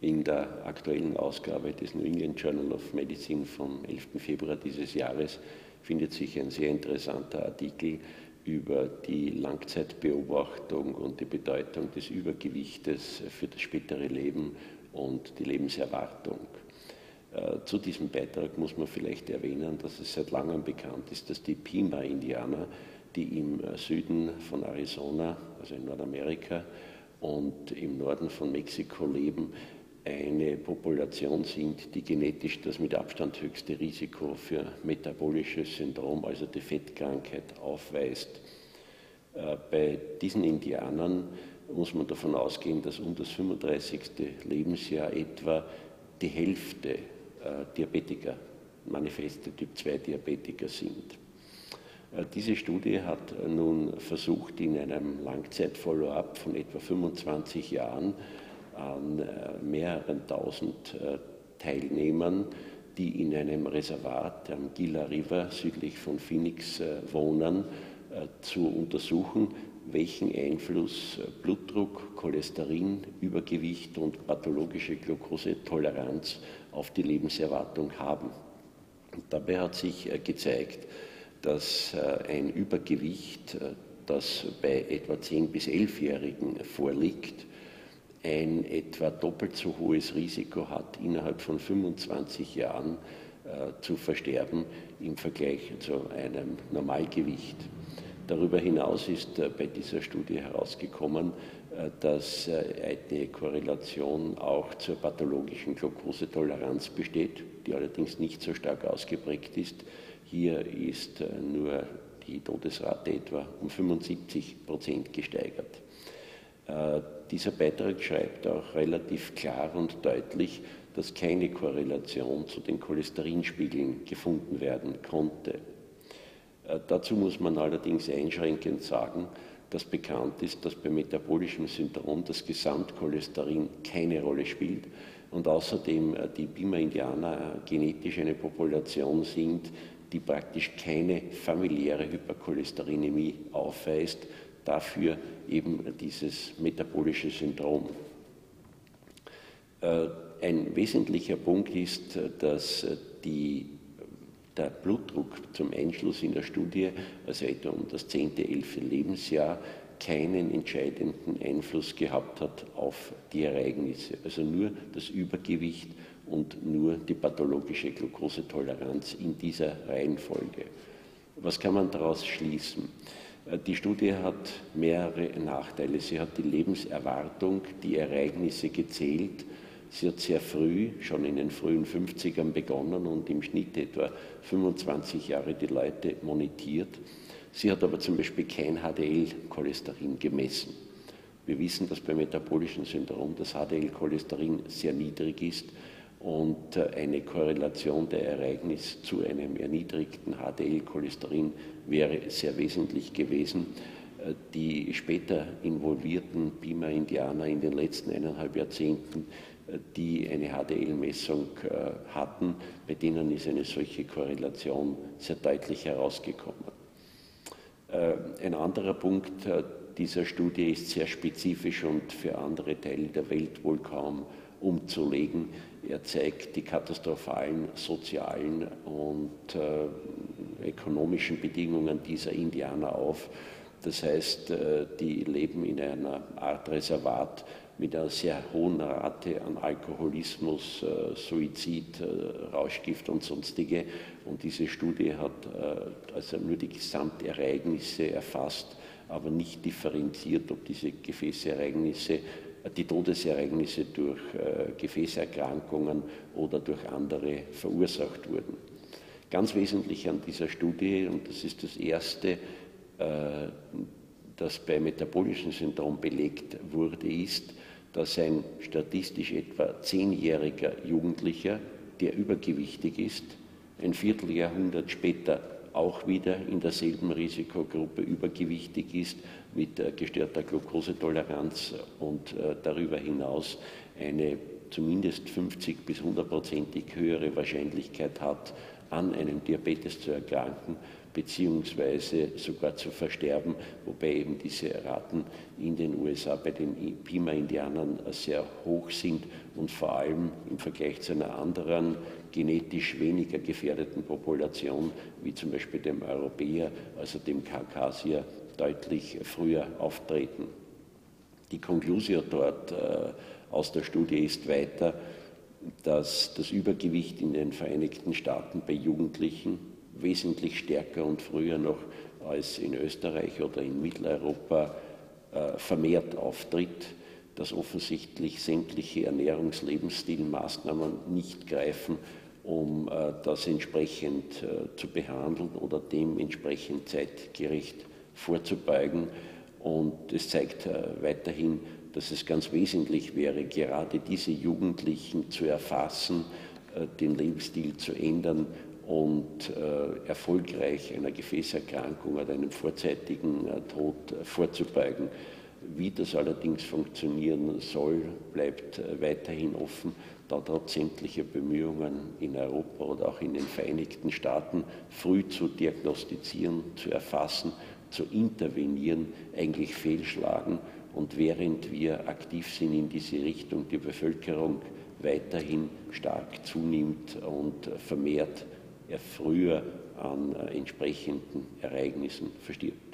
In der aktuellen Ausgabe des New England Journal of Medicine vom 11. Februar dieses Jahres findet sich ein sehr interessanter Artikel über die Langzeitbeobachtung und die Bedeutung des Übergewichtes für das spätere Leben und die Lebenserwartung. Äh, zu diesem Beitrag muss man vielleicht erwähnen, dass es seit langem bekannt ist, dass die Pima-Indianer, die im Süden von Arizona, also in Nordamerika, und im Norden von Mexiko leben, eine Population sind, die genetisch das mit Abstand höchste Risiko für metabolisches Syndrom, also die Fettkrankheit, aufweist. Äh, bei diesen Indianern muss man davon ausgehen, dass um das 35. Lebensjahr etwa die Hälfte äh, Diabetiker, manifeste Typ 2 Diabetiker sind. Äh, diese Studie hat nun versucht, in einem Langzeit-Follow-up von etwa 25 Jahren an äh, mehreren tausend äh, Teilnehmern, die in einem Reservat am Gila River südlich von Phoenix äh, wohnen, zu untersuchen, welchen Einfluss Blutdruck, Cholesterin, Übergewicht und pathologische Glukosetoleranz auf die Lebenserwartung haben. Und dabei hat sich gezeigt, dass ein Übergewicht, das bei etwa 10- bis 11-Jährigen vorliegt, ein etwa doppelt so hohes Risiko hat, innerhalb von 25 Jahren äh, zu versterben im Vergleich zu einem Normalgewicht. Darüber hinaus ist äh, bei dieser Studie herausgekommen, äh, dass äh, eine Korrelation auch zur pathologischen Glukosetoleranz besteht, die allerdings nicht so stark ausgeprägt ist. Hier ist äh, nur die Todesrate etwa um 75 Prozent gesteigert. Äh, dieser Beitrag schreibt auch relativ klar und deutlich, dass keine Korrelation zu den Cholesterinspiegeln gefunden werden konnte. Äh, dazu muss man allerdings einschränkend sagen, dass bekannt ist, dass bei metabolischem Syndrom das Gesamtcholesterin keine Rolle spielt und außerdem äh, die Bima-Indianer genetisch eine Population sind, die praktisch keine familiäre Hypercholesterinämie aufweist, dafür eben dieses metabolische Syndrom. Äh, ein wesentlicher Punkt ist, dass die, der Blutdruck zum Einschluss in der Studie, also etwa um das 10., 11. Lebensjahr, keinen entscheidenden Einfluss gehabt hat auf die Ereignisse. Also nur das Übergewicht und nur die pathologische Glukosetoleranz in dieser Reihenfolge. Was kann man daraus schließen? Äh, die Studie hat mehrere Nachteile. Sie hat die Lebenserwartung, die Ereignisse gezählt. Sie hat sehr früh, schon in den frühen 50ern begonnen und im Schnitt etwa 25 Jahre die Leute monitiert. Sie hat aber zum Beispiel kein HDL-Cholesterin gemessen. Wir wissen, dass beim metabolischen Syndrom das HDL-Cholesterin sehr niedrig ist und äh, eine Korrelation der Ereignisse zu einem erniedrigten HDL-Cholesterin wäre sehr wesentlich gewesen. Äh, die später involvierten Pima-Indianer in den letzten eineinhalb Jahrzehnten, äh, die eine HDL-Messung hatten, bei denen ist eine solche Korrelation sehr deutlich herausgekommen. Ein anderer Punkt dieser Studie ist sehr spezifisch und für andere Teile der Welt wohl kaum umzulegen. Er zeigt die katastrophalen sozialen und äh, ökonomischen Bedingungen dieser Indianer auf. Das heißt, äh, die leben in einer Art Reservat mit einer sehr hohen Rate an Alkoholismus, äh, Suizid, äh, Rauschgift und sonstige. Und diese Studie hat äh, also nur die Gesamtereignisse erfasst, aber nicht differenziert, ob diese Gefäßereignisse die Todesereignisse durch äh, Gefäßerkrankungen oder durch andere verursacht wurden. Ganz wesentlich an dieser Studie, und das ist das erste, äh, das bei metabolischem Syndrom belegt wurde, ist, dass ein statistisch etwa zehnjähriger Jugendlicher, der übergewichtig ist, ein Vierteljahrhundert später auch wieder in derselben Risikogruppe übergewichtig ist mit gestörter Glukosetoleranz und äh, darüber hinaus eine zumindest 50 bis 100-prozentig höhere Wahrscheinlichkeit hat, an einem Diabetes zu erkranken, beziehungsweise sogar zu versterben, wobei eben diese Raten in den USA bei den Pima-Indianern sehr hoch sind und vor allem im Vergleich zu einer anderen genetisch weniger gefährdeten Population, wie zum Beispiel dem Europäer, also dem Kaukasier, deutlich früher auftreten. Die Konklusion dort äh, aus der Studie ist weiter, dass das Übergewicht in den Vereinigten Staaten bei Jugendlichen wesentlich stärker und früher noch als in Österreich oder in Mitteleuropa äh, vermehrt auftritt, dass offensichtlich sämtliche Ernährungslebensstilmaßnahmen nicht greifen, um äh, das entsprechend äh, zu behandeln oder dementsprechend zeitgerecht vorzubeugen. Und es zeigt weiterhin, dass es ganz wesentlich wäre, gerade diese Jugendlichen zu erfassen, den Lebensstil zu ändern und äh, erfolgreich einer Gefäßerkrankung oder einem vorzeitigen äh, Tod äh, vorzubeugen. Wie das allerdings funktionieren soll, bleibt äh, weiterhin offen, da trotz sämtlicher Bemühungen in Europa oder auch in den Vereinigten Staaten früh zu diagnostizieren, zu erfassen, zu intervenieren, eigentlich fehlschlagen. Und während wir aktiv sind in diese Richtung, die Bevölkerung weiterhin stark zunimmt und vermehrt er früher an äh, entsprechenden Ereignissen verstirbt.